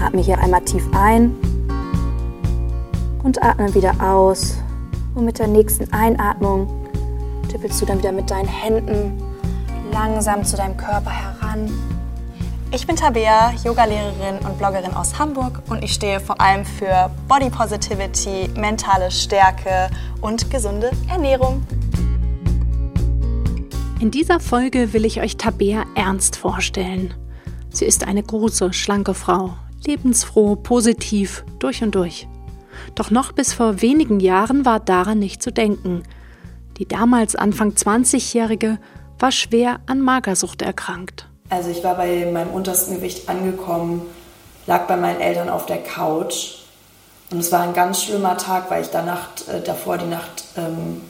Atme hier einmal tief ein und atme wieder aus. Und mit der nächsten Einatmung tippelst du dann wieder mit deinen Händen langsam zu deinem Körper heran. Ich bin Tabea, Yogalehrerin und Bloggerin aus Hamburg und ich stehe vor allem für Body Positivity, mentale Stärke und gesunde Ernährung. In dieser Folge will ich euch Tabea Ernst vorstellen. Sie ist eine große, schlanke Frau, lebensfroh, positiv, durch und durch. Doch noch bis vor wenigen Jahren war daran nicht zu denken. Die damals Anfang 20-Jährige war schwer an Magersucht erkrankt. Also ich war bei meinem untersten Gewicht angekommen, lag bei meinen Eltern auf der Couch und es war ein ganz schlimmer Tag, weil ich da Nacht, äh, davor die Nacht ähm,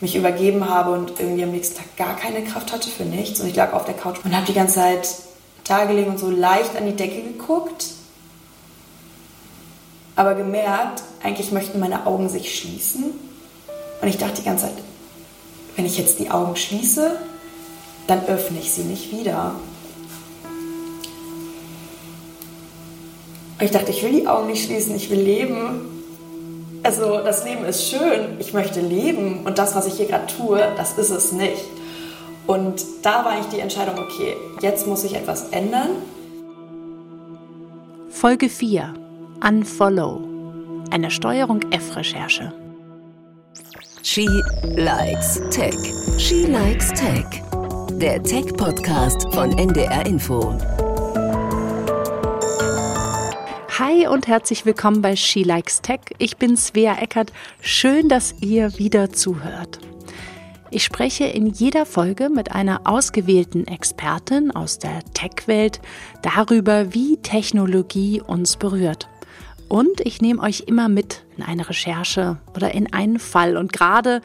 mich übergeben habe und irgendwie am nächsten Tag gar keine Kraft hatte für nichts und ich lag auf der Couch und habe die ganze Zeit da gelegen und so leicht an die Decke geguckt, aber gemerkt, eigentlich möchten meine Augen sich schließen und ich dachte die ganze Zeit, wenn ich jetzt die Augen schließe, dann öffne ich sie nicht wieder. ich dachte, ich will die Augen nicht schließen, ich will leben. Also das Leben ist schön, ich möchte leben und das, was ich hier gerade tue, das ist es nicht. Und da war ich die Entscheidung, okay, jetzt muss ich etwas ändern. Folge 4. Unfollow. Eine Steuerung F-Recherche. She likes Tech. She likes Tech der Tech-Podcast von NDR Info. Hi und herzlich willkommen bei She Likes Tech. Ich bin Svea Eckert. Schön, dass ihr wieder zuhört. Ich spreche in jeder Folge mit einer ausgewählten Expertin aus der Tech-Welt darüber, wie Technologie uns berührt. Und ich nehme euch immer mit in eine Recherche oder in einen Fall. Und gerade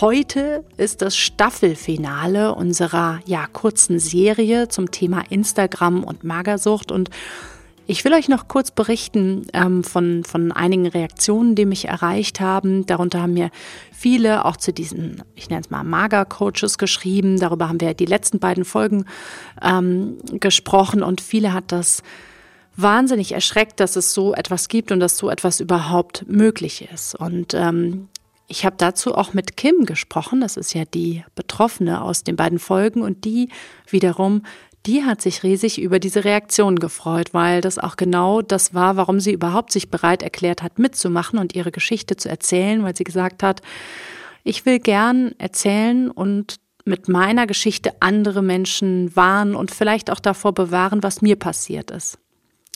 Heute ist das Staffelfinale unserer ja kurzen Serie zum Thema Instagram und Magersucht und ich will euch noch kurz berichten ähm, von, von einigen Reaktionen, die mich erreicht haben. Darunter haben mir viele auch zu diesen, ich nenne es mal Mager-Coaches geschrieben. Darüber haben wir die letzten beiden Folgen ähm, gesprochen und viele hat das wahnsinnig erschreckt, dass es so etwas gibt und dass so etwas überhaupt möglich ist. Und ähm, ich habe dazu auch mit Kim gesprochen, das ist ja die Betroffene aus den beiden Folgen und die wiederum, die hat sich riesig über diese Reaktion gefreut, weil das auch genau das war, warum sie überhaupt sich bereit erklärt hat, mitzumachen und ihre Geschichte zu erzählen, weil sie gesagt hat, ich will gern erzählen und mit meiner Geschichte andere Menschen warnen und vielleicht auch davor bewahren, was mir passiert ist.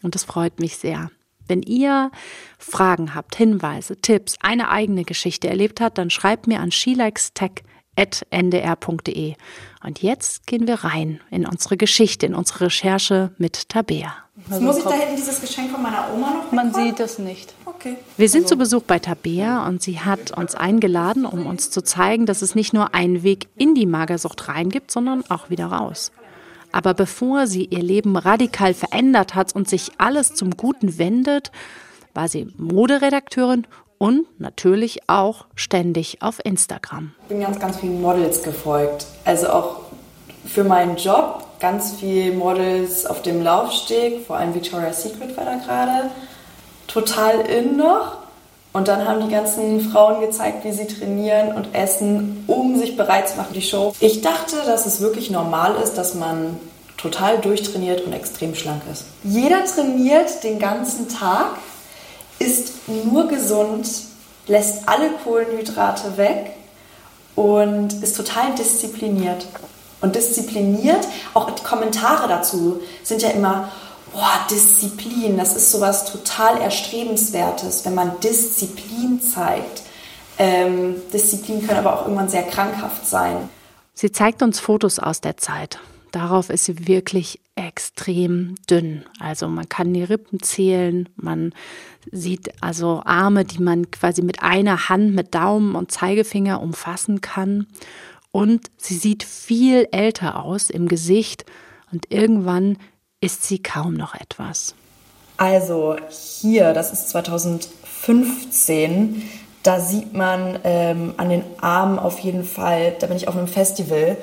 Und das freut mich sehr. Wenn ihr Fragen habt, Hinweise, Tipps, eine eigene Geschichte erlebt habt, dann schreibt mir an shelikestech.ndr.de. Und jetzt gehen wir rein in unsere Geschichte, in unsere Recherche mit Tabea. Also muss ich da hinten dieses Geschenk von meiner Oma noch Man sieht es nicht. Okay. Wir sind also. zu Besuch bei Tabea und sie hat uns eingeladen, um uns zu zeigen, dass es nicht nur einen Weg in die Magersucht rein gibt, sondern auch wieder raus. Aber bevor sie ihr Leben radikal verändert hat und sich alles zum Guten wendet, war sie Moderedakteurin und natürlich auch ständig auf Instagram. Ich bin ganz, ganz vielen Models gefolgt. Also auch für meinen Job ganz viele Models auf dem Laufsteg, vor allem Victoria's Secret war da gerade total in noch. Und dann haben die ganzen Frauen gezeigt, wie sie trainieren und essen, um sich bereit zu machen die Show. Ich dachte, dass es wirklich normal ist, dass man total durchtrainiert und extrem schlank ist. Jeder trainiert den ganzen Tag, ist nur gesund, lässt alle Kohlenhydrate weg und ist total diszipliniert. Und diszipliniert, auch die Kommentare dazu sind ja immer, boah, Disziplin, das ist sowas total Erstrebenswertes, wenn man Disziplin zeigt. Ähm, Disziplin kann aber auch irgendwann sehr krankhaft sein. Sie zeigt uns Fotos aus der Zeit. Darauf ist sie wirklich extrem dünn. Also man kann die Rippen zählen, man sieht also Arme, die man quasi mit einer Hand, mit Daumen und Zeigefinger umfassen kann. Und sie sieht viel älter aus im Gesicht und irgendwann ist sie kaum noch etwas. Also hier, das ist 2015, da sieht man ähm, an den Armen auf jeden Fall, da bin ich auf einem Festival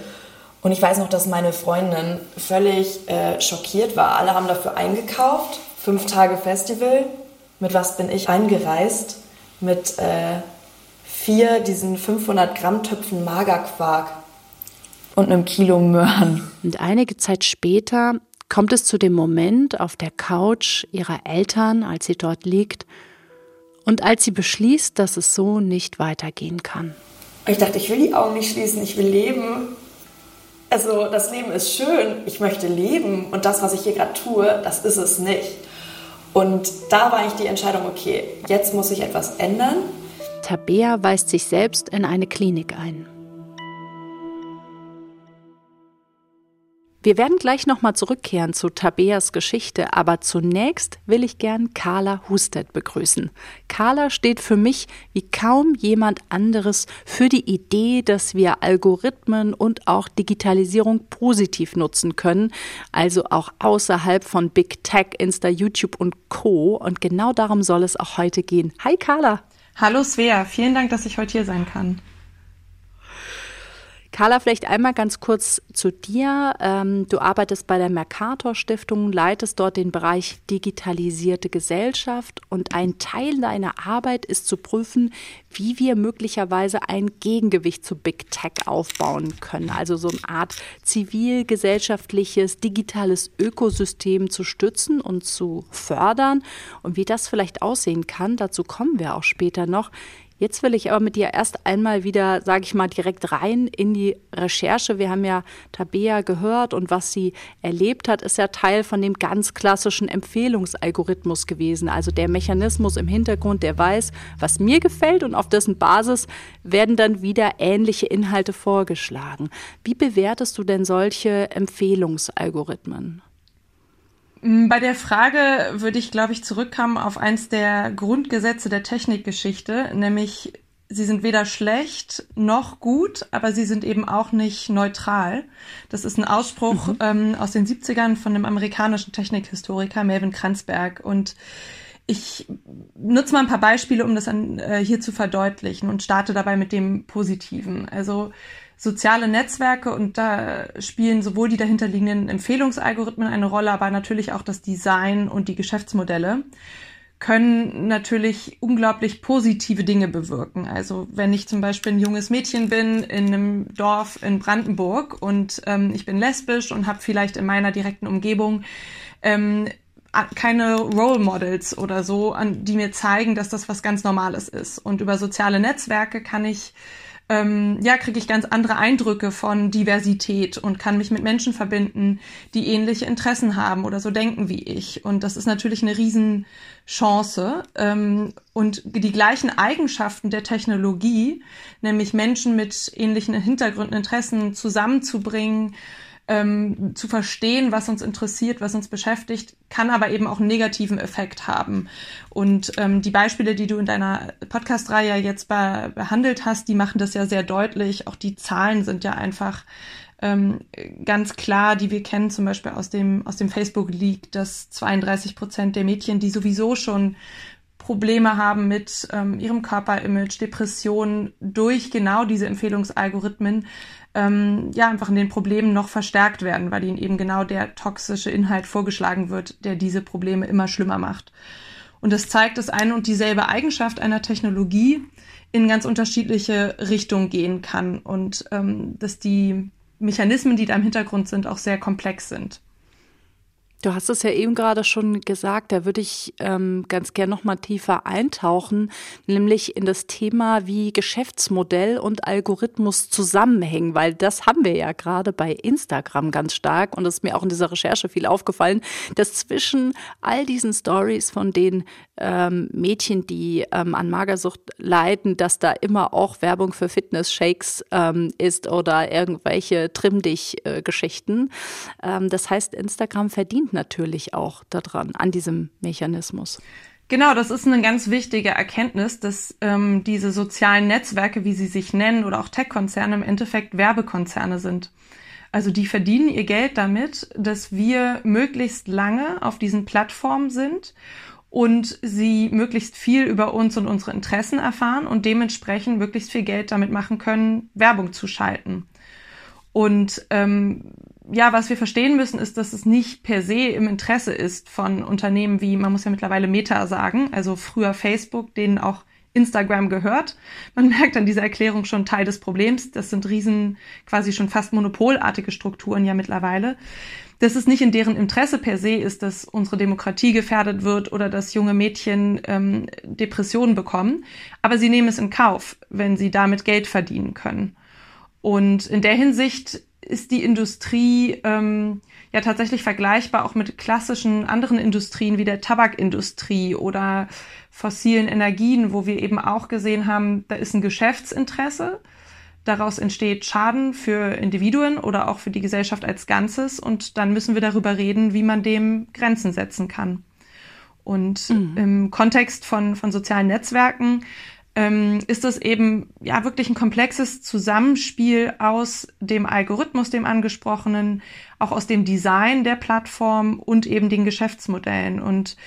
und ich weiß noch, dass meine Freundin völlig äh, schockiert war. Alle haben dafür eingekauft, fünf Tage Festival. Mit was bin ich eingereist? Mit äh, vier diesen 500 Gramm Töpfen Magerquark und einem Kilo Möhren. Und einige Zeit später kommt es zu dem Moment auf der Couch ihrer Eltern, als sie dort liegt und als sie beschließt, dass es so nicht weitergehen kann. Ich dachte, ich will die Augen nicht schließen, ich will leben. Also das Leben ist schön, ich möchte leben und das, was ich hier gerade tue, das ist es nicht. Und da war eigentlich die Entscheidung, okay, jetzt muss ich etwas ändern. Tabea weist sich selbst in eine Klinik ein. Wir werden gleich nochmal zurückkehren zu Tabeas Geschichte, aber zunächst will ich gern Carla Husted begrüßen. Carla steht für mich wie kaum jemand anderes für die Idee, dass wir Algorithmen und auch Digitalisierung positiv nutzen können, also auch außerhalb von Big Tech, Insta, YouTube und Co. Und genau darum soll es auch heute gehen. Hi Carla. Hallo Svea, vielen Dank, dass ich heute hier sein kann. Carla, vielleicht einmal ganz kurz zu dir. Ähm, du arbeitest bei der Mercator Stiftung, leitest dort den Bereich digitalisierte Gesellschaft und ein Teil deiner Arbeit ist zu prüfen, wie wir möglicherweise ein Gegengewicht zu Big Tech aufbauen können. Also so eine Art zivilgesellschaftliches, digitales Ökosystem zu stützen und zu fördern. Und wie das vielleicht aussehen kann, dazu kommen wir auch später noch. Jetzt will ich aber mit dir erst einmal wieder, sage ich mal, direkt rein in die Recherche. Wir haben ja Tabea gehört und was sie erlebt hat, ist ja Teil von dem ganz klassischen Empfehlungsalgorithmus gewesen. Also der Mechanismus im Hintergrund, der weiß, was mir gefällt und auf dessen Basis werden dann wieder ähnliche Inhalte vorgeschlagen. Wie bewertest du denn solche Empfehlungsalgorithmen? Mm, bei der Frage würde ich, glaube ich, zurückkommen auf eins der Grundgesetze der Technikgeschichte, nämlich sie sind weder schlecht noch gut, aber sie sind eben auch nicht neutral. Das ist ein Ausspruch mhm. ähm, aus den 70ern von einem amerikanischen Technikhistoriker, Melvin Kranzberg. Und ich nutze mal ein paar Beispiele, um das an, äh, hier zu verdeutlichen und starte dabei mit dem Positiven. Also soziale Netzwerke und da spielen sowohl die dahinterliegenden Empfehlungsalgorithmen eine Rolle, aber natürlich auch das Design und die Geschäftsmodelle können natürlich unglaublich positive Dinge bewirken. Also wenn ich zum Beispiel ein junges Mädchen bin in einem Dorf in Brandenburg und ähm, ich bin lesbisch und habe vielleicht in meiner direkten Umgebung ähm, keine Role Models oder so, an, die mir zeigen, dass das was ganz Normales ist. Und über soziale Netzwerke kann ich ähm, ja, kriege ich ganz andere Eindrücke von Diversität und kann mich mit Menschen verbinden, die ähnliche Interessen haben oder so denken wie ich. Und das ist natürlich eine Riesenchance. Ähm, und die gleichen Eigenschaften der Technologie, nämlich Menschen mit ähnlichen Hintergründen, Interessen zusammenzubringen, ähm, zu verstehen, was uns interessiert, was uns beschäftigt, kann aber eben auch einen negativen Effekt haben. Und ähm, die Beispiele, die du in deiner Podcast-Reihe jetzt be behandelt hast, die machen das ja sehr deutlich. Auch die Zahlen sind ja einfach ähm, ganz klar, die wir kennen, zum Beispiel aus dem, aus dem Facebook-Leak, dass 32 Prozent der Mädchen, die sowieso schon Probleme haben mit ähm, ihrem Körperimage, Depressionen durch genau diese Empfehlungsalgorithmen, ähm, ja, einfach in den Problemen noch verstärkt werden, weil ihnen eben genau der toxische Inhalt vorgeschlagen wird, der diese Probleme immer schlimmer macht. Und das zeigt, dass eine und dieselbe Eigenschaft einer Technologie in ganz unterschiedliche Richtungen gehen kann und ähm, dass die Mechanismen, die da im Hintergrund sind, auch sehr komplex sind. Du hast es ja eben gerade schon gesagt, da würde ich ähm, ganz gern noch mal tiefer eintauchen, nämlich in das Thema, wie Geschäftsmodell und Algorithmus zusammenhängen, weil das haben wir ja gerade bei Instagram ganz stark und es ist mir auch in dieser Recherche viel aufgefallen, dass zwischen all diesen Stories von den ähm, Mädchen, die ähm, an Magersucht leiden, dass da immer auch Werbung für Fitness-Shakes ähm, ist oder irgendwelche Trimm dich-Geschichten. Äh, ähm, das heißt, Instagram verdient natürlich auch daran, an diesem Mechanismus. Genau, das ist eine ganz wichtige Erkenntnis, dass ähm, diese sozialen Netzwerke, wie sie sich nennen, oder auch Tech-Konzerne im Endeffekt Werbekonzerne sind. Also die verdienen ihr Geld damit, dass wir möglichst lange auf diesen Plattformen sind und sie möglichst viel über uns und unsere Interessen erfahren und dementsprechend möglichst viel Geld damit machen können, Werbung zu schalten. Und ähm, ja, was wir verstehen müssen, ist, dass es nicht per se im Interesse ist von Unternehmen wie, man muss ja mittlerweile Meta sagen, also früher Facebook, denen auch Instagram gehört. Man merkt an dieser Erklärung schon Teil des Problems. Das sind riesen, quasi schon fast monopolartige Strukturen ja mittlerweile. Dass es nicht in deren Interesse per se ist, dass unsere Demokratie gefährdet wird oder dass junge Mädchen ähm, Depressionen bekommen. Aber sie nehmen es in Kauf, wenn sie damit Geld verdienen können. Und in der Hinsicht ist die Industrie ähm, ja tatsächlich vergleichbar auch mit klassischen anderen Industrien wie der Tabakindustrie oder fossilen Energien, wo wir eben auch gesehen haben, da ist ein Geschäftsinteresse. Daraus entsteht Schaden für Individuen oder auch für die Gesellschaft als Ganzes. Und dann müssen wir darüber reden, wie man dem Grenzen setzen kann. Und mhm. im Kontext von, von sozialen Netzwerken ähm, ist das eben ja wirklich ein komplexes Zusammenspiel aus dem Algorithmus, dem angesprochenen, auch aus dem Design der Plattform und eben den Geschäftsmodellen. Und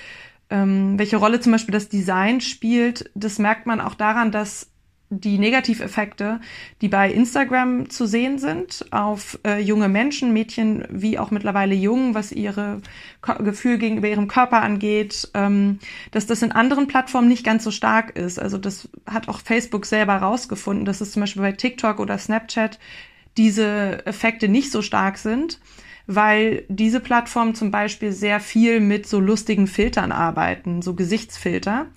ähm, welche Rolle zum Beispiel das Design spielt, das merkt man auch daran, dass die Negativeffekte, die bei Instagram zu sehen sind, auf äh, junge Menschen, Mädchen wie auch mittlerweile Jungen, was ihre Ko Gefühl gegenüber ihrem Körper angeht, ähm, dass das in anderen Plattformen nicht ganz so stark ist. Also das hat auch Facebook selber rausgefunden, dass es zum Beispiel bei TikTok oder Snapchat diese Effekte nicht so stark sind, weil diese Plattformen zum Beispiel sehr viel mit so lustigen Filtern arbeiten, so Gesichtsfilter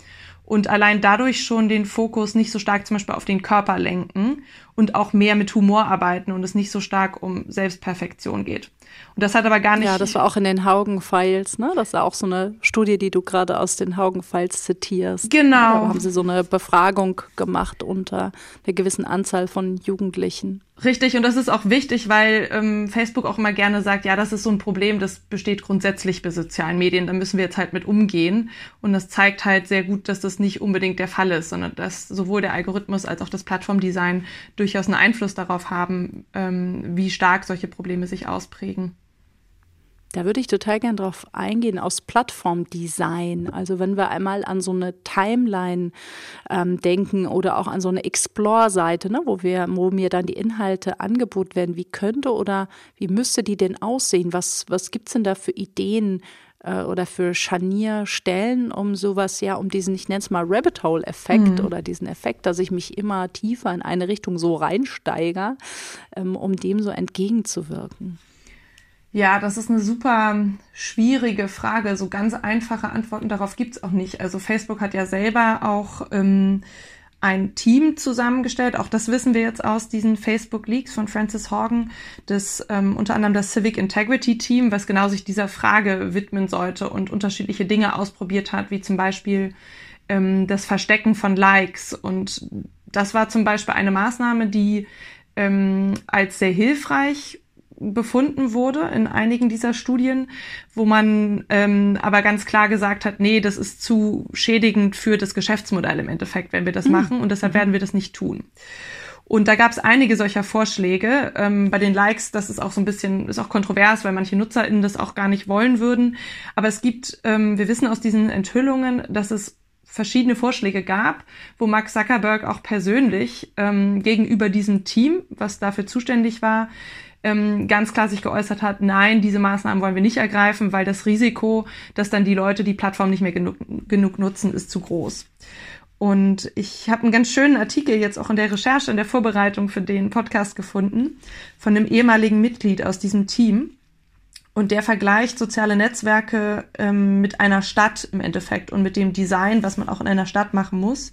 und allein dadurch schon den Fokus nicht so stark zum Beispiel auf den Körper lenken und auch mehr mit Humor arbeiten und es nicht so stark um Selbstperfektion geht. Und das hat aber gar nicht. Ja, das war auch in den Haugen-Files, ne? Das ist auch so eine Studie, die du gerade aus den Haugen-Files zitierst. Genau. Da haben sie so eine Befragung gemacht unter einer gewissen Anzahl von Jugendlichen. Richtig, und das ist auch wichtig, weil ähm, Facebook auch immer gerne sagt, ja, das ist so ein Problem, das besteht grundsätzlich bei sozialen Medien, da müssen wir jetzt halt mit umgehen. Und das zeigt halt sehr gut, dass das nicht unbedingt der Fall ist, sondern dass sowohl der Algorithmus als auch das Plattformdesign durchaus einen Einfluss darauf haben, ähm, wie stark solche Probleme sich ausprägen. Da würde ich total gern drauf eingehen, aus Plattformdesign. Also wenn wir einmal an so eine Timeline ähm, denken oder auch an so eine Explore-Seite, ne, wo wir, wo mir dann die Inhalte angeboten werden, wie könnte oder wie müsste die denn aussehen? Was, was gibt's denn da für Ideen äh, oder für Scharnierstellen, um sowas, ja, um diesen, ich nenne es mal Rabbit Hole-Effekt mhm. oder diesen Effekt, dass ich mich immer tiefer in eine Richtung so reinsteige, ähm, um dem so entgegenzuwirken? Ja, das ist eine super schwierige Frage. So ganz einfache Antworten darauf gibt's auch nicht. Also Facebook hat ja selber auch ähm, ein Team zusammengestellt. Auch das wissen wir jetzt aus diesen Facebook Leaks von Francis Horgan, das ähm, unter anderem das Civic Integrity Team, was genau sich dieser Frage widmen sollte und unterschiedliche Dinge ausprobiert hat, wie zum Beispiel ähm, das Verstecken von Likes. Und das war zum Beispiel eine Maßnahme, die ähm, als sehr hilfreich befunden wurde in einigen dieser Studien, wo man ähm, aber ganz klar gesagt hat, nee, das ist zu schädigend für das Geschäftsmodell im Endeffekt, wenn wir das mhm. machen und deshalb werden wir das nicht tun. Und da gab es einige solcher Vorschläge. Ähm, bei den Likes, das ist auch so ein bisschen, ist auch kontrovers, weil manche NutzerInnen das auch gar nicht wollen würden. Aber es gibt, ähm, wir wissen aus diesen Enthüllungen, dass es verschiedene Vorschläge gab, wo Mark Zuckerberg auch persönlich ähm, gegenüber diesem Team, was dafür zuständig war, ähm, ganz klar sich geäußert hat, nein, diese Maßnahmen wollen wir nicht ergreifen, weil das Risiko, dass dann die Leute die Plattform nicht mehr genug, genug nutzen, ist zu groß. Und ich habe einen ganz schönen Artikel jetzt auch in der Recherche, in der Vorbereitung für den Podcast gefunden, von einem ehemaligen Mitglied aus diesem Team. Und der vergleicht soziale Netzwerke ähm, mit einer Stadt im Endeffekt und mit dem Design, was man auch in einer Stadt machen muss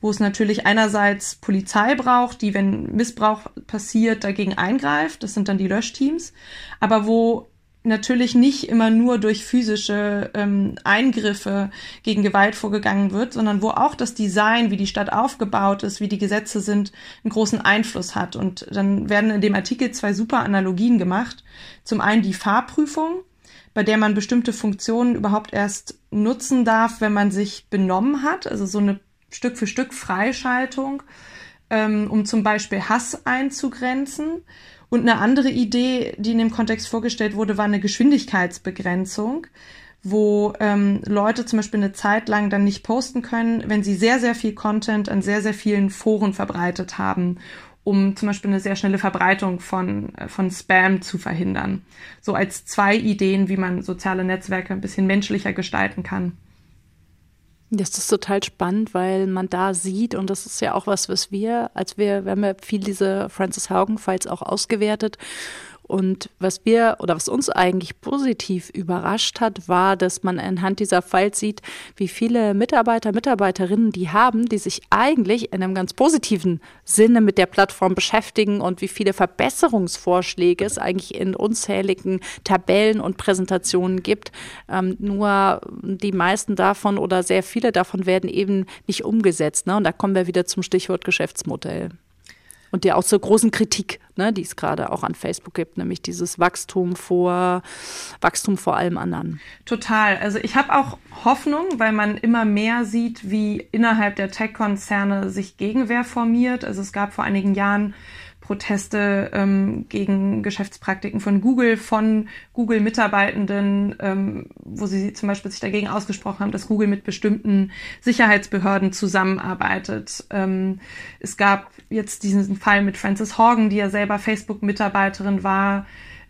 wo es natürlich einerseits Polizei braucht, die, wenn Missbrauch passiert, dagegen eingreift. Das sind dann die Löschteams. Aber wo natürlich nicht immer nur durch physische ähm, Eingriffe gegen Gewalt vorgegangen wird, sondern wo auch das Design, wie die Stadt aufgebaut ist, wie die Gesetze sind, einen großen Einfluss hat. Und dann werden in dem Artikel zwei super Analogien gemacht. Zum einen die Fahrprüfung, bei der man bestimmte Funktionen überhaupt erst nutzen darf, wenn man sich benommen hat. Also so eine Stück für Stück Freischaltung, ähm, um zum Beispiel Hass einzugrenzen. Und eine andere Idee, die in dem Kontext vorgestellt wurde, war eine Geschwindigkeitsbegrenzung, wo ähm, Leute zum Beispiel eine Zeit lang dann nicht posten können, wenn sie sehr, sehr viel Content an sehr, sehr vielen Foren verbreitet haben um zum Beispiel eine sehr schnelle Verbreitung von, äh, von Spam zu verhindern. So als zwei Ideen, wie man soziale Netzwerke ein bisschen menschlicher gestalten kann. Das ist total spannend, weil man da sieht, und das ist ja auch was, was wir, als wir, wir haben ja viel diese Francis Haugen-Files auch ausgewertet und was wir oder was uns eigentlich positiv überrascht hat, war, dass man anhand dieser Files sieht, wie viele Mitarbeiter, Mitarbeiterinnen die haben, die sich eigentlich in einem ganz positiven Sinne mit der Plattform beschäftigen und wie viele Verbesserungsvorschläge es eigentlich in unzähligen Tabellen und Präsentationen gibt. Ähm, nur die meisten davon oder sehr viele davon werden eben nicht umgesetzt. Ne? Und da kommen wir wieder zum Stichwort Geschäftsmodell und der auch zur großen Kritik, ne, die es gerade auch an Facebook gibt, nämlich dieses Wachstum vor Wachstum vor allem anderen. Total. Also ich habe auch Hoffnung, weil man immer mehr sieht, wie innerhalb der Tech-Konzerne sich Gegenwehr formiert. Also es gab vor einigen Jahren Proteste ähm, gegen Geschäftspraktiken von Google, von Google-Mitarbeitenden, ähm, wo sie zum Beispiel sich dagegen ausgesprochen haben, dass Google mit bestimmten Sicherheitsbehörden zusammenarbeitet. Ähm, es gab jetzt diesen Fall mit Frances Horgan, die ja selber Facebook-Mitarbeiterin war,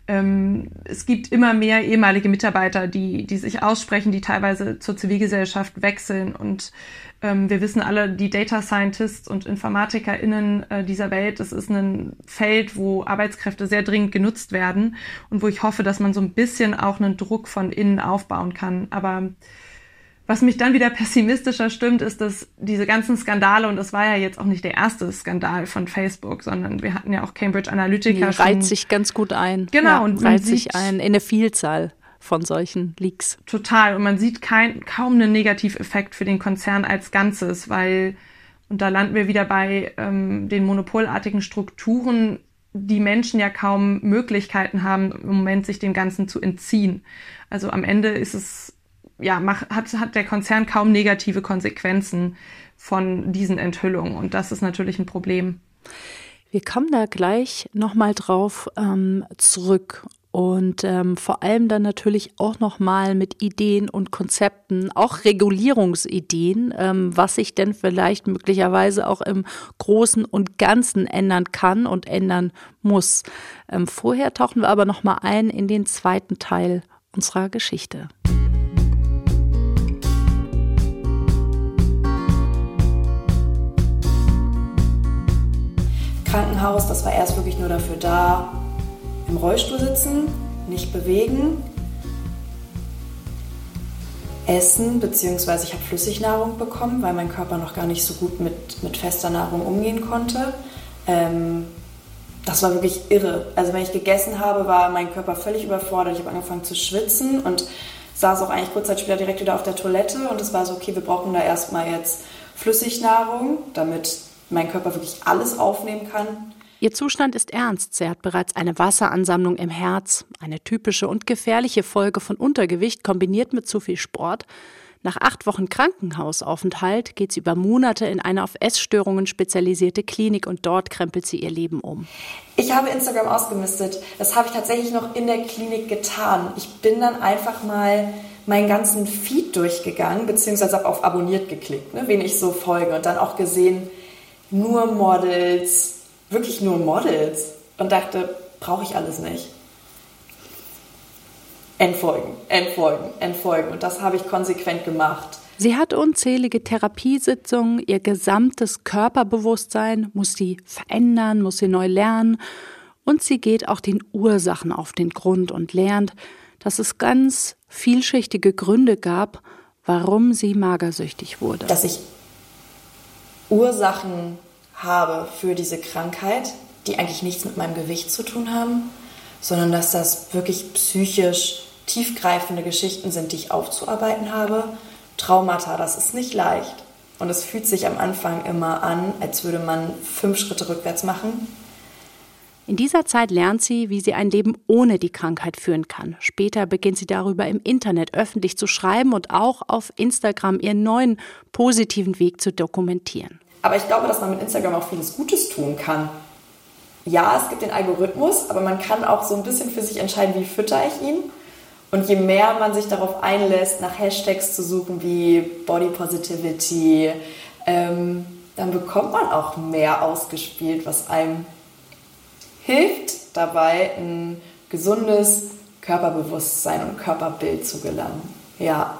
ähm, es gibt immer mehr ehemalige Mitarbeiter, die, die sich aussprechen, die teilweise zur Zivilgesellschaft wechseln. Und ähm, wir wissen alle, die Data Scientists und InformatikerInnen äh, dieser Welt, das ist ein Feld, wo Arbeitskräfte sehr dringend genutzt werden und wo ich hoffe, dass man so ein bisschen auch einen Druck von innen aufbauen kann. Aber was mich dann wieder pessimistischer stimmt, ist, dass diese ganzen Skandale, und das war ja jetzt auch nicht der erste Skandal von Facebook, sondern wir hatten ja auch Cambridge Analytica. Die reiht sich ganz gut ein. Genau. Ja, und reiht sich ein in eine Vielzahl von solchen Leaks. Total. Und man sieht kein, kaum einen Negativeffekt für den Konzern als Ganzes, weil, und da landen wir wieder bei ähm, den monopolartigen Strukturen, die Menschen ja kaum Möglichkeiten haben, im Moment sich dem Ganzen zu entziehen. Also am Ende ist es ja, mach, hat, hat der Konzern kaum negative Konsequenzen von diesen Enthüllungen. Und das ist natürlich ein Problem. Wir kommen da gleich nochmal drauf ähm, zurück und ähm, vor allem dann natürlich auch nochmal mit Ideen und Konzepten, auch Regulierungsideen, ähm, was sich denn vielleicht möglicherweise auch im Großen und Ganzen ändern kann und ändern muss. Ähm, vorher tauchen wir aber nochmal ein in den zweiten Teil unserer Geschichte. Krankenhaus, das war erst wirklich nur dafür da, im Rollstuhl sitzen, nicht bewegen, essen, beziehungsweise ich habe Flüssignahrung bekommen, weil mein Körper noch gar nicht so gut mit, mit fester Nahrung umgehen konnte. Ähm, das war wirklich irre. Also wenn ich gegessen habe, war mein Körper völlig überfordert. Ich habe angefangen zu schwitzen und saß auch eigentlich kurz Zeit später direkt wieder auf der Toilette und es war so, okay, wir brauchen da erstmal jetzt Flüssignahrung, damit mein Körper wirklich alles aufnehmen kann. Ihr Zustand ist ernst. Sie hat bereits eine Wasseransammlung im Herz, eine typische und gefährliche Folge von Untergewicht kombiniert mit zu viel Sport. Nach acht Wochen Krankenhausaufenthalt geht sie über Monate in eine auf Essstörungen spezialisierte Klinik und dort krempelt sie ihr Leben um. Ich habe Instagram ausgemistet. Das habe ich tatsächlich noch in der Klinik getan. Ich bin dann einfach mal meinen ganzen Feed durchgegangen, beziehungsweise habe auf Abonniert geklickt, ne, wen ich so folge und dann auch gesehen, nur Models, wirklich nur Models und dachte, brauche ich alles nicht. Entfolgen, entfolgen, entfolgen. Und das habe ich konsequent gemacht. Sie hat unzählige Therapiesitzungen, ihr gesamtes Körperbewusstsein muss sie verändern, muss sie neu lernen. Und sie geht auch den Ursachen auf den Grund und lernt, dass es ganz vielschichtige Gründe gab, warum sie magersüchtig wurde. Dass ich Ursachen habe für diese Krankheit, die eigentlich nichts mit meinem Gewicht zu tun haben, sondern dass das wirklich psychisch tiefgreifende Geschichten sind, die ich aufzuarbeiten habe. Traumata, das ist nicht leicht. Und es fühlt sich am Anfang immer an, als würde man fünf Schritte rückwärts machen. In dieser Zeit lernt sie, wie sie ein Leben ohne die Krankheit führen kann. Später beginnt sie darüber im Internet öffentlich zu schreiben und auch auf Instagram ihren neuen positiven Weg zu dokumentieren. Aber ich glaube, dass man mit Instagram auch vieles Gutes tun kann. Ja, es gibt den Algorithmus, aber man kann auch so ein bisschen für sich entscheiden, wie fütter ich ihn. Und je mehr man sich darauf einlässt, nach Hashtags zu suchen wie Body Positivity, ähm, dann bekommt man auch mehr ausgespielt, was einem hilft dabei, ein gesundes Körperbewusstsein und Körperbild zu gelangen. Ja,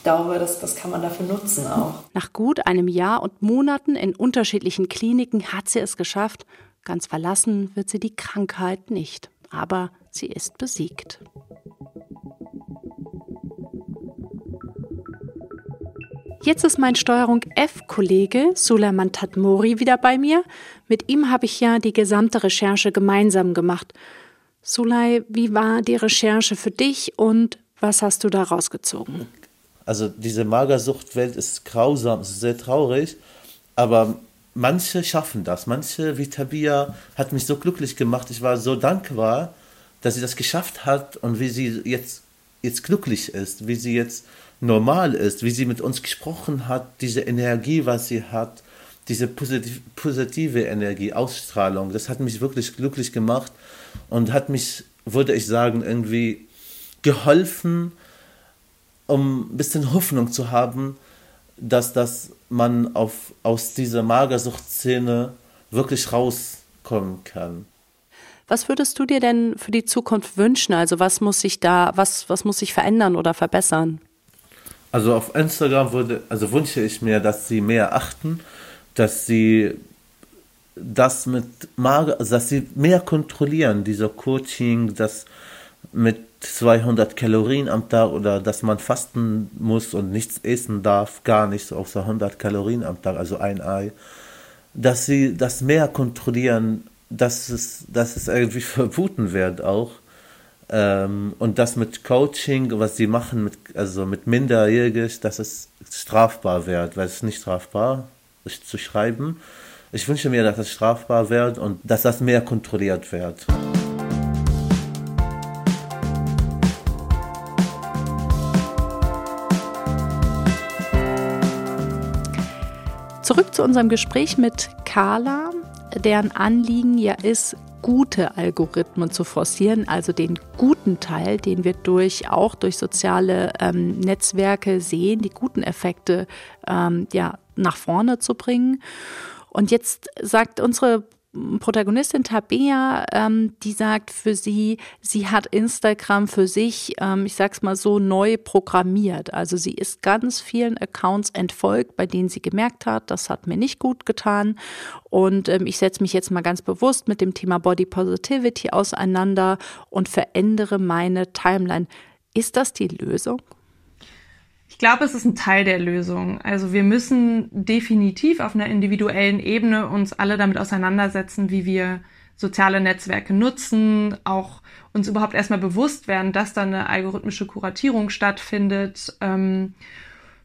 ich glaube, das, das kann man dafür nutzen auch. Nach gut einem Jahr und Monaten in unterschiedlichen Kliniken hat sie es geschafft. Ganz verlassen wird sie die Krankheit nicht. Aber sie ist besiegt. Jetzt ist mein Steuerung F-Kollege Suleiman Tatmori wieder bei mir. Mit ihm habe ich ja die gesamte Recherche gemeinsam gemacht. Sulay, wie war die Recherche für dich und was hast du da rausgezogen? Also diese Magersuchtwelt ist grausam, ist sehr traurig, aber manche schaffen das. Manche, wie Tabia, hat mich so glücklich gemacht. Ich war so dankbar, dass sie das geschafft hat und wie sie jetzt, jetzt glücklich ist, wie sie jetzt normal ist, wie sie mit uns gesprochen hat, diese Energie, was sie hat, diese positiv, positive Energie, Ausstrahlung, das hat mich wirklich glücklich gemacht und hat mich, würde ich sagen, irgendwie geholfen, um ein bisschen Hoffnung zu haben, dass das man auf, aus dieser Magersuchtszene wirklich rauskommen kann. Was würdest du dir denn für die Zukunft wünschen? Also was muss sich da, was, was muss sich verändern oder verbessern? Also auf Instagram würde, also wünsche ich mir, dass sie mehr achten, dass sie das mit Mager, dass sie mehr kontrollieren, dieser Coaching, das mit 200 Kalorien am Tag oder dass man fasten muss und nichts essen darf, gar nichts außer 100 Kalorien am Tag, also ein Ei, dass sie das mehr kontrollieren, dass es, dass es irgendwie verboten wird auch ähm, und das mit Coaching, was sie machen, mit, also mit Minderjährig, dass es strafbar wird, weil es ist nicht strafbar ist zu schreiben. Ich wünsche mir, dass es strafbar wird und dass das mehr kontrolliert wird. Zurück zu unserem Gespräch mit Carla, deren Anliegen ja ist, gute Algorithmen zu forcieren, also den guten Teil, den wir durch auch durch soziale ähm, Netzwerke sehen, die guten Effekte ähm, ja nach vorne zu bringen. Und jetzt sagt unsere Protagonistin Tabea, ähm, die sagt für sie, sie hat Instagram für sich, ähm, ich sag's mal so, neu programmiert. Also sie ist ganz vielen Accounts entfolgt, bei denen sie gemerkt hat, das hat mir nicht gut getan. Und ähm, ich setze mich jetzt mal ganz bewusst mit dem Thema Body Positivity auseinander und verändere meine Timeline. Ist das die Lösung? Ich glaube, es ist ein Teil der Lösung. Also wir müssen definitiv auf einer individuellen Ebene uns alle damit auseinandersetzen, wie wir soziale Netzwerke nutzen, auch uns überhaupt erstmal bewusst werden, dass da eine algorithmische Kuratierung stattfindet. Ähm,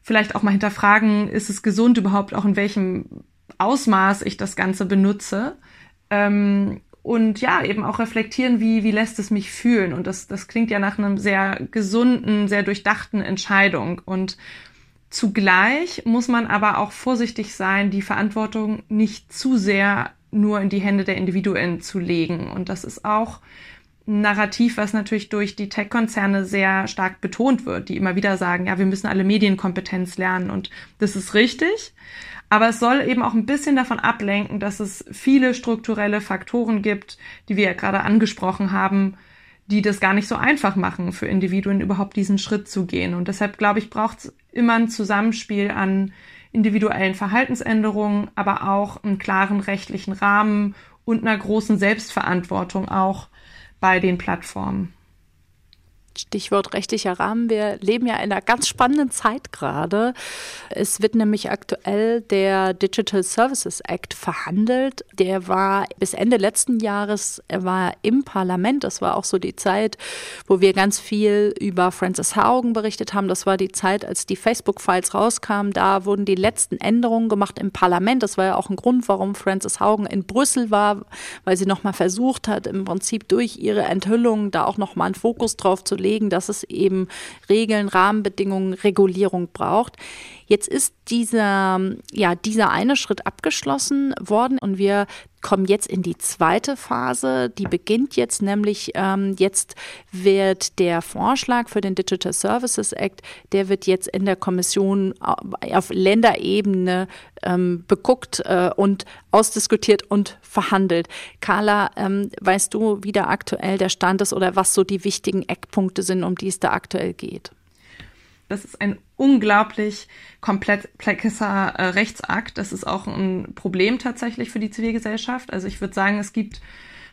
vielleicht auch mal hinterfragen, ist es gesund überhaupt auch in welchem Ausmaß ich das Ganze benutze. Ähm, und ja, eben auch reflektieren, wie, wie lässt es mich fühlen. Und das, das klingt ja nach einem sehr gesunden, sehr durchdachten Entscheidung. Und zugleich muss man aber auch vorsichtig sein, die Verantwortung nicht zu sehr nur in die Hände der Individuen zu legen. Und das ist auch ein Narrativ, was natürlich durch die Tech-Konzerne sehr stark betont wird, die immer wieder sagen, ja, wir müssen alle Medienkompetenz lernen. Und das ist richtig. Aber es soll eben auch ein bisschen davon ablenken, dass es viele strukturelle Faktoren gibt, die wir ja gerade angesprochen haben, die das gar nicht so einfach machen, für Individuen überhaupt diesen Schritt zu gehen. Und deshalb, glaube ich, braucht es immer ein Zusammenspiel an individuellen Verhaltensänderungen, aber auch einen klaren rechtlichen Rahmen und einer großen Selbstverantwortung auch bei den Plattformen. Stichwort rechtlicher Rahmen. Wir leben ja in einer ganz spannenden Zeit gerade. Es wird nämlich aktuell der Digital Services Act verhandelt. Der war bis Ende letzten Jahres, war im Parlament. Das war auch so die Zeit, wo wir ganz viel über Francis Haugen berichtet haben. Das war die Zeit, als die Facebook-Files rauskamen. Da wurden die letzten Änderungen gemacht im Parlament. Das war ja auch ein Grund, warum Francis Haugen in Brüssel war, weil sie nochmal versucht hat, im Prinzip durch ihre Enthüllungen da auch nochmal einen Fokus drauf zu legen legen, dass es eben Regeln, Rahmenbedingungen, Regulierung braucht. Jetzt ist dieser, ja, dieser eine Schritt abgeschlossen worden und wir kommen jetzt in die zweite Phase. Die beginnt jetzt nämlich, ähm, jetzt wird der Vorschlag für den Digital Services Act, der wird jetzt in der Kommission auf Länderebene ähm, beguckt äh, und ausdiskutiert und verhandelt. Carla, ähm, weißt du, wie da aktuell der Stand ist oder was so die wichtigen Eckpunkte sind, um die es da aktuell geht? Das ist ein unglaublich komplexer äh, Rechtsakt. Das ist auch ein Problem tatsächlich für die Zivilgesellschaft. Also ich würde sagen, es gibt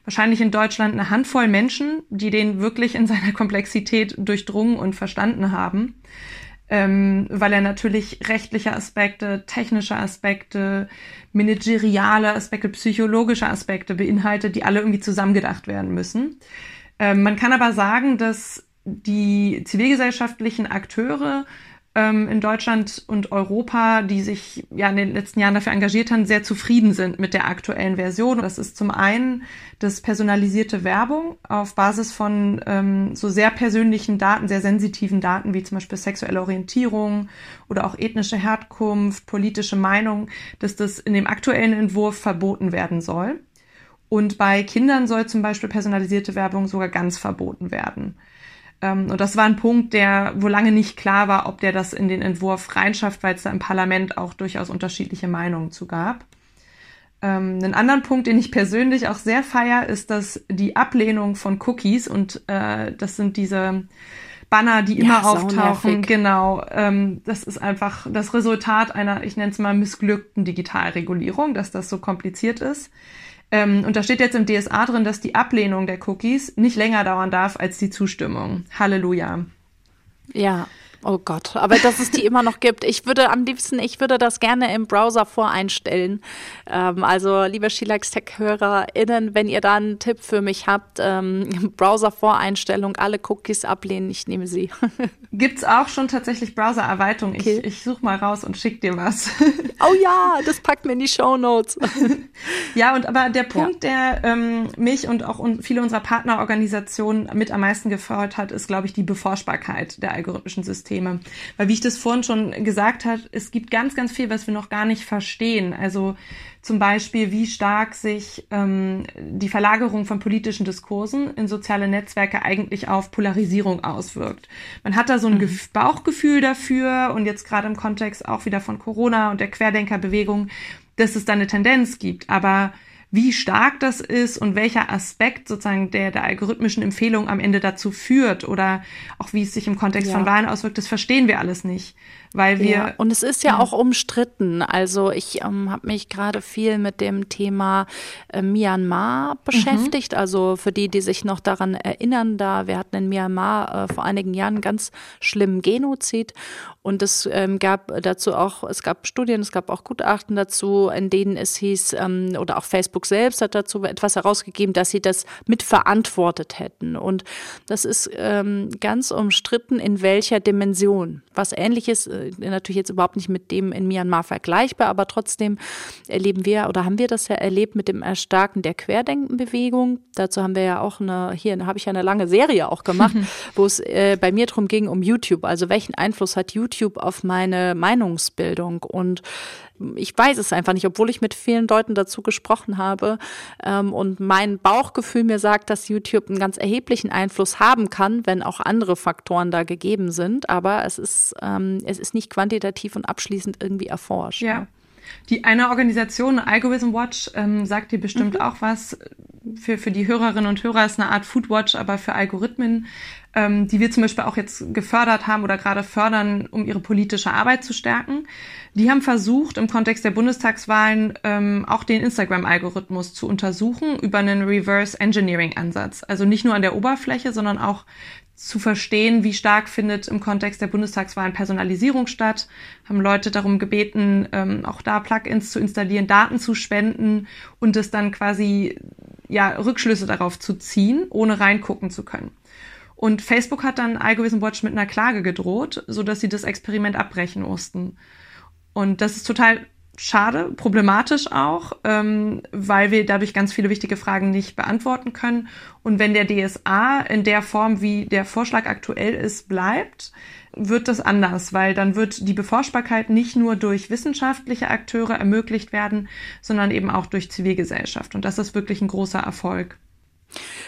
wahrscheinlich in Deutschland eine Handvoll Menschen, die den wirklich in seiner Komplexität durchdrungen und verstanden haben. Ähm, weil er natürlich rechtliche Aspekte, technische Aspekte, manageriale Aspekte, psychologische Aspekte beinhaltet, die alle irgendwie zusammengedacht werden müssen. Ähm, man kann aber sagen, dass die zivilgesellschaftlichen Akteure ähm, in Deutschland und Europa, die sich ja in den letzten Jahren dafür engagiert haben, sehr zufrieden sind mit der aktuellen Version. Das ist zum einen das personalisierte Werbung auf Basis von ähm, so sehr persönlichen Daten, sehr sensitiven Daten wie zum Beispiel sexuelle Orientierung oder auch ethnische Herkunft, politische Meinung, dass das in dem aktuellen Entwurf verboten werden soll. Und bei Kindern soll zum Beispiel personalisierte Werbung sogar ganz verboten werden. Ähm, und das war ein Punkt, der, wo lange nicht klar war, ob der das in den Entwurf reinschafft, weil es da im Parlament auch durchaus unterschiedliche Meinungen zu gab. Ähm, einen anderen Punkt, den ich persönlich auch sehr feier, ist, dass die Ablehnung von Cookies und äh, das sind diese Banner, die immer ja, auftauchen. Genau. Ähm, das ist einfach das Resultat einer, ich nenne es mal, missglückten Digitalregulierung, dass das so kompliziert ist. Ähm, und da steht jetzt im DSA drin, dass die Ablehnung der Cookies nicht länger dauern darf als die Zustimmung. Halleluja. Ja, Oh Gott, aber dass es die immer noch gibt. Ich würde am liebsten, ich würde das gerne im Browser voreinstellen. Ähm, also, liebe Schilax Tech-HörerInnen, wenn ihr da einen Tipp für mich habt, ähm, Browser-Voreinstellung, alle Cookies ablehnen, ich nehme sie. Gibt's auch schon tatsächlich Browser-Erweiterung. Okay. Ich, ich suche mal raus und schick dir was. Oh ja, das packt mir in die Show Notes. Ja, und aber der Punkt, ja. der ähm, mich und auch viele unserer Partnerorganisationen mit am meisten gefreut hat, ist, glaube ich, die Beforschbarkeit der algorithmischen Systeme. Systeme. Weil wie ich das vorhin schon gesagt habe, es gibt ganz, ganz viel, was wir noch gar nicht verstehen. Also zum Beispiel, wie stark sich ähm, die Verlagerung von politischen Diskursen in soziale Netzwerke eigentlich auf Polarisierung auswirkt. Man hat da so ein mhm. Bauchgefühl dafür und jetzt gerade im Kontext auch wieder von Corona und der Querdenkerbewegung, dass es da eine Tendenz gibt. Aber wie stark das ist und welcher Aspekt sozusagen der, der algorithmischen Empfehlung am Ende dazu führt oder auch wie es sich im Kontext ja. von Wahlen auswirkt, das verstehen wir alles nicht weil wir. Ja, und es ist ja, ja. auch umstritten. Also ich ähm, habe mich gerade viel mit dem Thema äh, Myanmar beschäftigt. Mhm. Also für die, die sich noch daran erinnern, da wir hatten in Myanmar äh, vor einigen Jahren einen ganz schlimmen Genozid und es ähm, gab dazu auch, es gab Studien, es gab auch Gutachten dazu, in denen es hieß, ähm, oder auch Facebook selbst hat dazu etwas herausgegeben, dass sie das mitverantwortet hätten. Und das ist ähm, ganz umstritten, in welcher Dimension. Was ähnliches äh, natürlich jetzt überhaupt nicht mit dem in Myanmar vergleichbar, aber trotzdem erleben wir oder haben wir das ja erlebt mit dem Erstarken der Querdenkenbewegung. Dazu haben wir ja auch eine, hier habe ich ja eine lange Serie auch gemacht, wo es äh, bei mir darum ging, um YouTube. Also welchen Einfluss hat YouTube auf meine Meinungsbildung? Und ich weiß es einfach nicht, obwohl ich mit vielen Leuten dazu gesprochen habe ähm, und mein Bauchgefühl mir sagt, dass YouTube einen ganz erheblichen Einfluss haben kann, wenn auch andere Faktoren da gegeben sind. Aber es ist, ähm, es ist nicht quantitativ und abschließend irgendwie erforscht. Ja. Ne? Die eine Organisation, Algorithm Watch, ähm, sagt dir bestimmt mhm. auch was. Für, für die Hörerinnen und Hörer ist eine Art Foodwatch, aber für Algorithmen, ähm, die wir zum Beispiel auch jetzt gefördert haben oder gerade fördern, um ihre politische Arbeit zu stärken. Die haben versucht, im Kontext der Bundestagswahlen ähm, auch den Instagram-Algorithmus zu untersuchen über einen Reverse Engineering-Ansatz. Also nicht nur an der Oberfläche, sondern auch zu verstehen, wie stark findet im Kontext der Bundestagswahlen Personalisierung statt, haben Leute darum gebeten, ähm, auch da Plugins zu installieren, Daten zu spenden und es dann quasi ja Rückschlüsse darauf zu ziehen, ohne reingucken zu können. Und Facebook hat dann Algorithm Watch mit einer Klage gedroht, so dass sie das Experiment abbrechen mussten. Und das ist total schade, problematisch auch, ähm, weil wir dadurch ganz viele wichtige Fragen nicht beantworten können. Und wenn der DSA in der Form, wie der Vorschlag aktuell ist, bleibt, wird das anders, weil dann wird die Beforschbarkeit nicht nur durch wissenschaftliche Akteure ermöglicht werden, sondern eben auch durch Zivilgesellschaft. Und das ist wirklich ein großer Erfolg.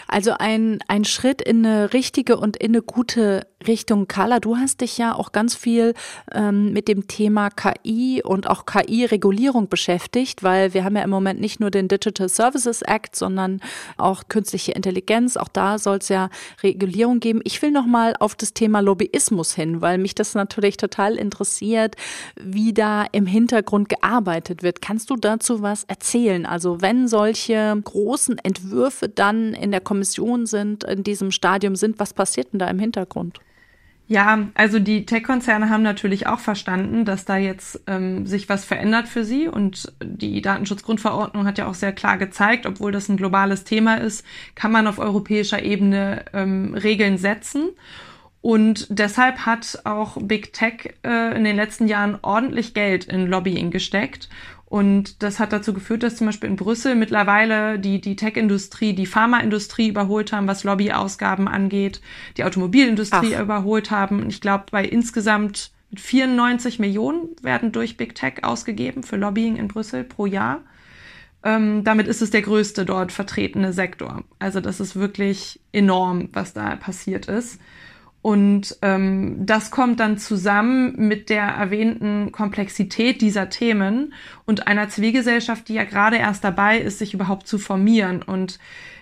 Also ein, ein Schritt in eine richtige und in eine gute Richtung. Carla, du hast dich ja auch ganz viel ähm, mit dem Thema KI und auch KI-Regulierung beschäftigt, weil wir haben ja im Moment nicht nur den Digital Services Act, sondern auch künstliche Intelligenz. Auch da soll es ja Regulierung geben. Ich will noch mal auf das Thema Lobbyismus hin, weil mich das natürlich total interessiert, wie da im Hintergrund gearbeitet wird. Kannst du dazu was erzählen? Also wenn solche großen Entwürfe dann in der Kommission sind, in diesem Stadium sind, was passiert denn da im Hintergrund? Ja, also die Tech-Konzerne haben natürlich auch verstanden, dass da jetzt ähm, sich was verändert für sie und die Datenschutzgrundverordnung hat ja auch sehr klar gezeigt, obwohl das ein globales Thema ist, kann man auf europäischer Ebene ähm, Regeln setzen. Und deshalb hat auch Big Tech äh, in den letzten Jahren ordentlich Geld in Lobbying gesteckt. Und das hat dazu geführt, dass zum Beispiel in Brüssel mittlerweile die, die Tech-Industrie, die Pharmaindustrie überholt haben, was Lobbyausgaben angeht, die Automobilindustrie Ach. überholt haben. Ich glaube, bei insgesamt 94 Millionen werden durch Big Tech ausgegeben für Lobbying in Brüssel pro Jahr. Ähm, damit ist es der größte dort vertretene Sektor. Also das ist wirklich enorm, was da passiert ist. Und ähm, das kommt dann zusammen mit der erwähnten Komplexität dieser Themen und einer Zivilgesellschaft, die ja gerade erst dabei ist, sich überhaupt zu formieren und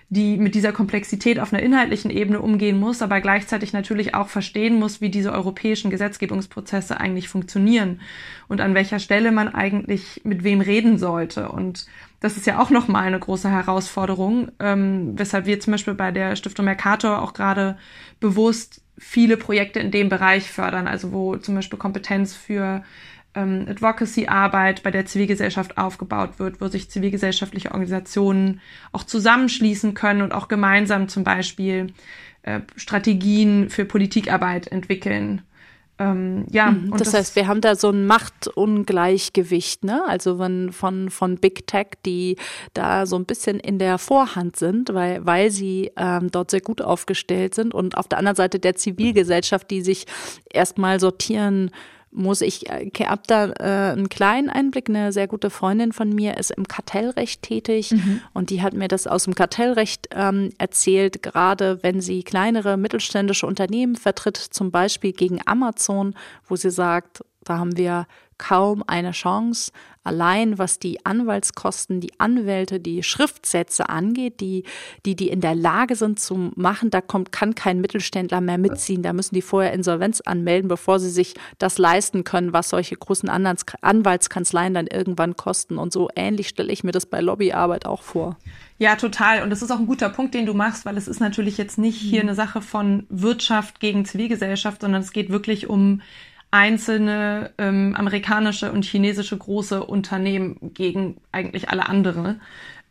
die mit dieser Komplexität auf einer inhaltlichen Ebene umgehen muss, aber gleichzeitig natürlich auch verstehen muss, wie diese europäischen Gesetzgebungsprozesse eigentlich funktionieren und an welcher Stelle man eigentlich mit wem reden sollte. Und das ist ja auch nochmal eine große Herausforderung, ähm, weshalb wir zum Beispiel bei der Stiftung Mercator auch gerade bewusst viele Projekte in dem Bereich fördern, also wo zum Beispiel Kompetenz für ähm, Advocacy-Arbeit bei der Zivilgesellschaft aufgebaut wird, wo sich zivilgesellschaftliche Organisationen auch zusammenschließen können und auch gemeinsam zum Beispiel äh, Strategien für Politikarbeit entwickeln. Ähm, ja, mhm, das, das, heißt, wir haben da so ein Machtungleichgewicht, ne? Also wenn von, von Big Tech, die da so ein bisschen in der Vorhand sind, weil, weil sie ähm, dort sehr gut aufgestellt sind und auf der anderen Seite der Zivilgesellschaft, die sich erstmal sortieren muss ich, äh, habe da äh, einen kleinen Einblick. Eine sehr gute Freundin von mir ist im Kartellrecht tätig mhm. und die hat mir das aus dem Kartellrecht ähm, erzählt, gerade wenn sie kleinere mittelständische Unternehmen vertritt, zum Beispiel gegen Amazon, wo sie sagt, da haben wir kaum eine Chance, allein was die Anwaltskosten, die Anwälte, die Schriftsätze angeht, die, die, die in der Lage sind zu machen, da kommt, kann kein Mittelständler mehr mitziehen. Da müssen die vorher Insolvenz anmelden, bevor sie sich das leisten können, was solche großen Anwaltskanzleien dann irgendwann kosten. Und so ähnlich stelle ich mir das bei Lobbyarbeit auch vor. Ja, total. Und das ist auch ein guter Punkt, den du machst, weil es ist natürlich jetzt nicht hier mhm. eine Sache von Wirtschaft gegen Zivilgesellschaft, sondern es geht wirklich um einzelne ähm, amerikanische und chinesische große Unternehmen gegen eigentlich alle andere.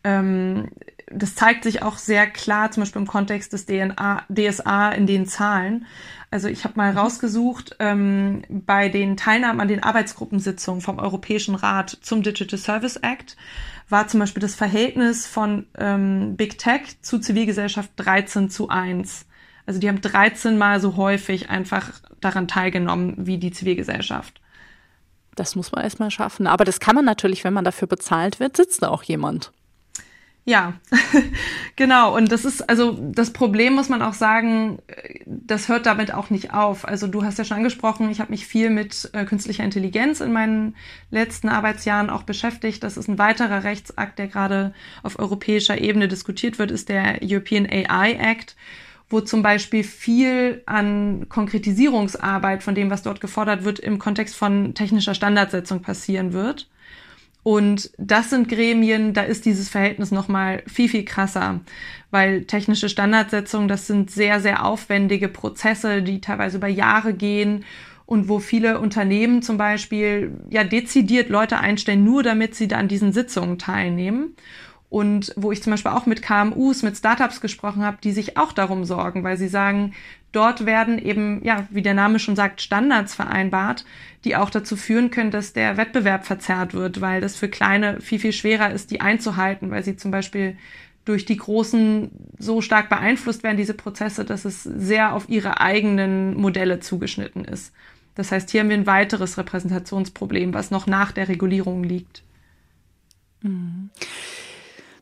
Ähm, das zeigt sich auch sehr klar, zum Beispiel im Kontext des DNA, DSA in den Zahlen. Also ich habe mal mhm. rausgesucht, ähm, bei den Teilnahmen an den Arbeitsgruppensitzungen vom Europäischen Rat zum Digital Service Act war zum Beispiel das Verhältnis von ähm, Big Tech zu Zivilgesellschaft 13 zu 1. Also die haben 13 Mal so häufig einfach daran teilgenommen wie die Zivilgesellschaft. Das muss man erstmal schaffen. Aber das kann man natürlich, wenn man dafür bezahlt wird, sitzt da auch jemand. Ja, genau. Und das ist, also das Problem muss man auch sagen, das hört damit auch nicht auf. Also du hast ja schon angesprochen, ich habe mich viel mit äh, künstlicher Intelligenz in meinen letzten Arbeitsjahren auch beschäftigt. Das ist ein weiterer Rechtsakt, der gerade auf europäischer Ebene diskutiert wird, ist der European AI Act wo zum Beispiel viel an Konkretisierungsarbeit von dem, was dort gefordert wird, im Kontext von technischer Standardsetzung passieren wird. Und das sind Gremien, da ist dieses Verhältnis nochmal viel, viel krasser, weil technische Standardsetzung, das sind sehr, sehr aufwendige Prozesse, die teilweise über Jahre gehen und wo viele Unternehmen zum Beispiel ja dezidiert Leute einstellen, nur damit sie da an diesen Sitzungen teilnehmen. Und wo ich zum Beispiel auch mit KMUs, mit Startups gesprochen habe, die sich auch darum sorgen, weil sie sagen, dort werden eben, ja, wie der Name schon sagt, Standards vereinbart, die auch dazu führen können, dass der Wettbewerb verzerrt wird, weil das für Kleine viel, viel schwerer ist, die einzuhalten, weil sie zum Beispiel durch die Großen so stark beeinflusst werden, diese Prozesse, dass es sehr auf ihre eigenen Modelle zugeschnitten ist. Das heißt, hier haben wir ein weiteres Repräsentationsproblem, was noch nach der Regulierung liegt. Mhm.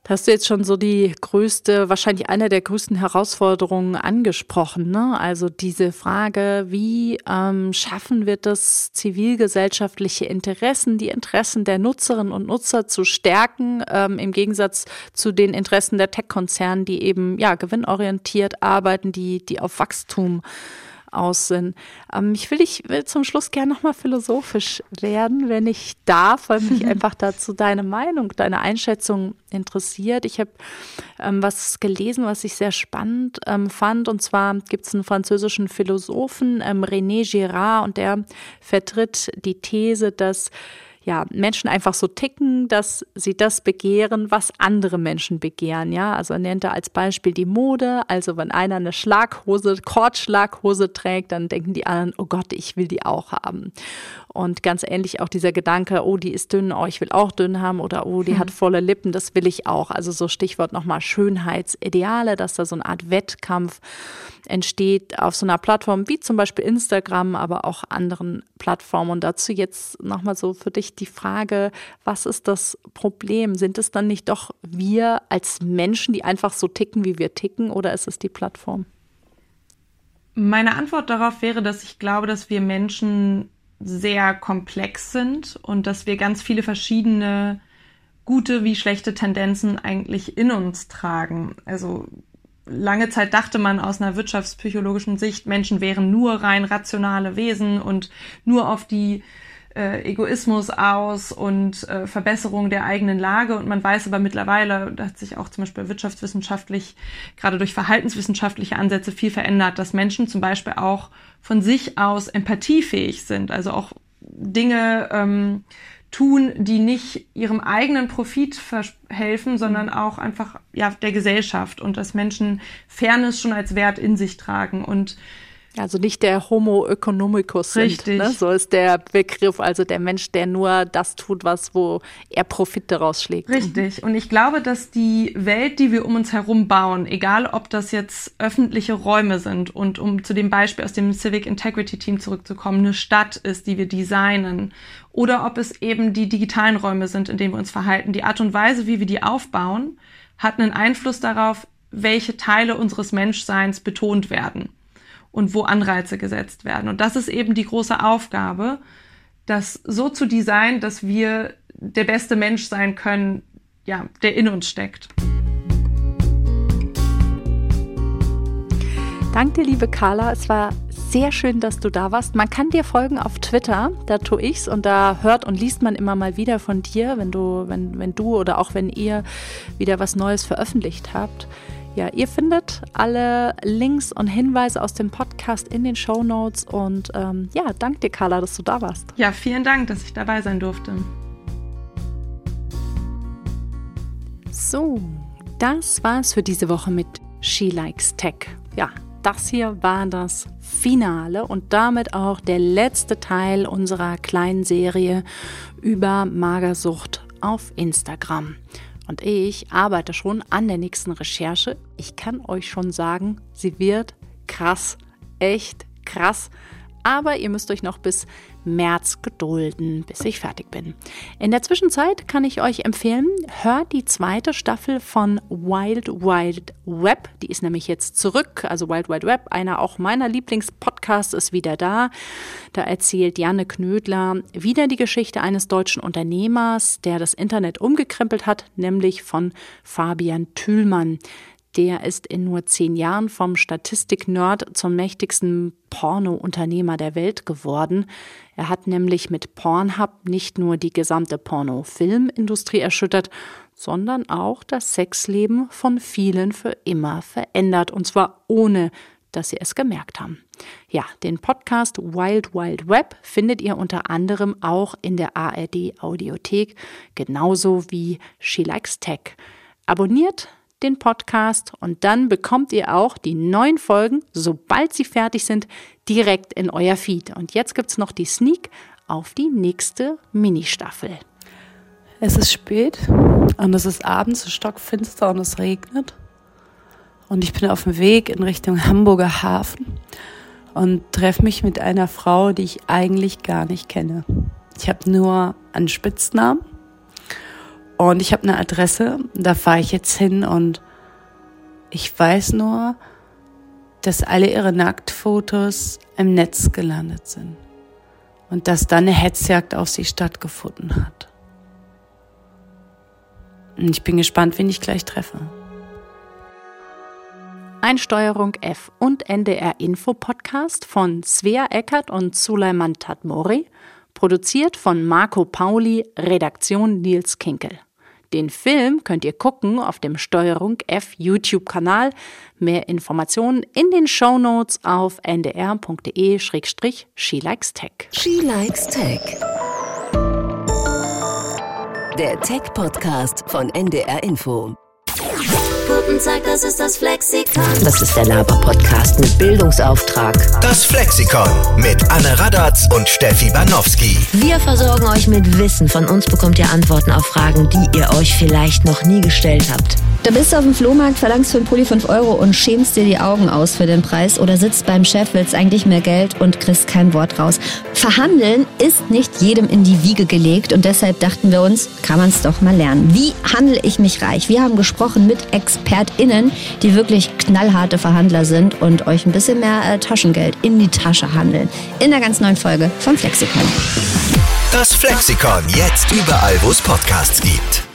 Da hast du jetzt schon so die größte, wahrscheinlich eine der größten Herausforderungen angesprochen. Ne? Also diese Frage, wie ähm, schaffen wir das, zivilgesellschaftliche Interessen, die Interessen der Nutzerinnen und Nutzer zu stärken, ähm, im Gegensatz zu den Interessen der Tech-Konzernen, die eben ja gewinnorientiert arbeiten, die, die auf Wachstum aus sind. Ähm, ich will, ich will zum Schluss gerne nochmal philosophisch werden, wenn ich darf, weil mich einfach dazu deine Meinung, deine Einschätzung interessiert. Ich habe ähm, was gelesen, was ich sehr spannend ähm, fand. Und zwar gibt es einen französischen Philosophen, ähm, René Girard, und der vertritt die These, dass ja, Menschen einfach so ticken, dass sie das begehren, was andere Menschen begehren. Ja, also er nennt er als Beispiel die Mode. Also wenn einer eine Schlaghose, Kordschlaghose trägt, dann denken die anderen, oh Gott, ich will die auch haben. Und ganz ähnlich auch dieser Gedanke, oh, die ist dünn, oh, ich will auch dünn haben oder oh, die hm. hat volle Lippen, das will ich auch. Also so Stichwort nochmal Schönheitsideale, dass da so eine Art Wettkampf entsteht auf so einer Plattform wie zum Beispiel Instagram, aber auch anderen Plattformen. Und dazu jetzt nochmal so für dich die Frage, was ist das Problem? Sind es dann nicht doch wir als Menschen, die einfach so ticken, wie wir ticken, oder ist es die Plattform? Meine Antwort darauf wäre, dass ich glaube, dass wir Menschen sehr komplex sind und dass wir ganz viele verschiedene gute wie schlechte Tendenzen eigentlich in uns tragen. Also lange Zeit dachte man aus einer wirtschaftspsychologischen Sicht, Menschen wären nur rein rationale Wesen und nur auf die äh, Egoismus aus und äh, Verbesserung der eigenen Lage. Und man weiß aber mittlerweile, da hat sich auch zum Beispiel wirtschaftswissenschaftlich, gerade durch verhaltenswissenschaftliche Ansätze viel verändert, dass Menschen zum Beispiel auch von sich aus empathiefähig sind, also auch Dinge ähm, tun, die nicht ihrem eigenen Profit helfen, sondern auch einfach ja der Gesellschaft. Und dass Menschen Fairness schon als Wert in sich tragen. Und also nicht der Homo economicus Richtig. Sind, ne? So ist der Begriff, also der Mensch, der nur das tut, was wo er Profit daraus schlägt. Richtig. Und ich glaube, dass die Welt, die wir um uns herum bauen, egal ob das jetzt öffentliche Räume sind und um zu dem Beispiel aus dem Civic Integrity Team zurückzukommen, eine Stadt ist, die wir designen, oder ob es eben die digitalen Räume sind, in denen wir uns verhalten, die Art und Weise, wie wir die aufbauen, hat einen Einfluss darauf, welche Teile unseres Menschseins betont werden und wo Anreize gesetzt werden. Und das ist eben die große Aufgabe, das so zu designen, dass wir der beste Mensch sein können, ja, der in uns steckt. Danke, liebe Carla. Es war sehr schön, dass du da warst. Man kann dir folgen auf Twitter, da tue ich's und da hört und liest man immer mal wieder von dir, wenn du, wenn, wenn du oder auch wenn ihr wieder was Neues veröffentlicht habt. Ja, ihr findet alle Links und Hinweise aus dem Podcast in den Show Notes. Und ähm, ja, danke dir, Carla, dass du da warst. Ja, vielen Dank, dass ich dabei sein durfte. So, das war's für diese Woche mit She Likes Tech. Ja, das hier war das Finale und damit auch der letzte Teil unserer kleinen Serie über Magersucht auf Instagram und ich arbeite schon an der nächsten Recherche. Ich kann euch schon sagen, sie wird krass, echt krass aber ihr müsst euch noch bis März gedulden, bis ich fertig bin. In der Zwischenzeit kann ich euch empfehlen, hört die zweite Staffel von Wild Wild Web. Die ist nämlich jetzt zurück. Also Wild Wild Web, einer auch meiner Lieblingspodcasts, ist wieder da. Da erzählt Janne Knödler wieder die Geschichte eines deutschen Unternehmers, der das Internet umgekrempelt hat, nämlich von Fabian Thülmann. Der ist in nur zehn Jahren vom Statistik-Nerd zum mächtigsten Porno-Unternehmer der Welt geworden. Er hat nämlich mit Pornhub nicht nur die gesamte Porno-Filmindustrie erschüttert, sondern auch das Sexleben von vielen für immer verändert. Und zwar ohne, dass sie es gemerkt haben. Ja, den Podcast Wild Wild Web findet ihr unter anderem auch in der ARD Audiothek, genauso wie She Likes Tech. Abonniert den Podcast und dann bekommt ihr auch die neuen Folgen, sobald sie fertig sind, direkt in euer Feed. Und jetzt gibt es noch die Sneak auf die nächste Ministaffel. Es ist spät und es ist abends, stockfinster und es regnet. Und ich bin auf dem Weg in Richtung Hamburger Hafen und treffe mich mit einer Frau, die ich eigentlich gar nicht kenne. Ich habe nur einen Spitznamen und ich habe eine Adresse, da fahre ich jetzt hin und ich weiß nur, dass alle ihre Nacktfotos im Netz gelandet sind und dass dann eine Hetzjagd auf sie stattgefunden hat. Und ich bin gespannt, wen ich gleich treffe. Einsteuerung F und NDR Info Podcast von Svea Eckert und Suleiman Tatmori, produziert von Marco Pauli, Redaktion Nils Kinkel. Den Film könnt ihr gucken auf dem Steuerung F YouTube-Kanal. Mehr Informationen in den Show Notes auf ndr.de-she likes tech. She Likes Tech. Der Tech-Podcast von NDR Info. Puppenzeug, das ist das Flexikon. Das ist der Laber-Podcast mit Bildungsauftrag. Das Flexikon mit Anne Radatz und Steffi Banowski. Wir versorgen euch mit Wissen. Von uns bekommt ihr Antworten auf Fragen, die ihr euch vielleicht noch nie gestellt habt. Da bist du auf dem Flohmarkt, verlangst für einen Pulli 5 Euro und schämst dir die Augen aus für den Preis oder sitzt beim Chef, willst eigentlich mehr Geld und kriegst kein Wort raus. Verhandeln ist nicht jedem in die Wiege gelegt und deshalb dachten wir uns, kann man es doch mal lernen. Wie handle ich mich reich? Wir haben gesprochen mit ExpertInnen, die wirklich knallharte Verhandler sind und euch ein bisschen mehr äh, Taschengeld in die Tasche handeln. In der ganz neuen Folge vom Flexikon. Das Flexikon jetzt überall, wo es Podcasts gibt.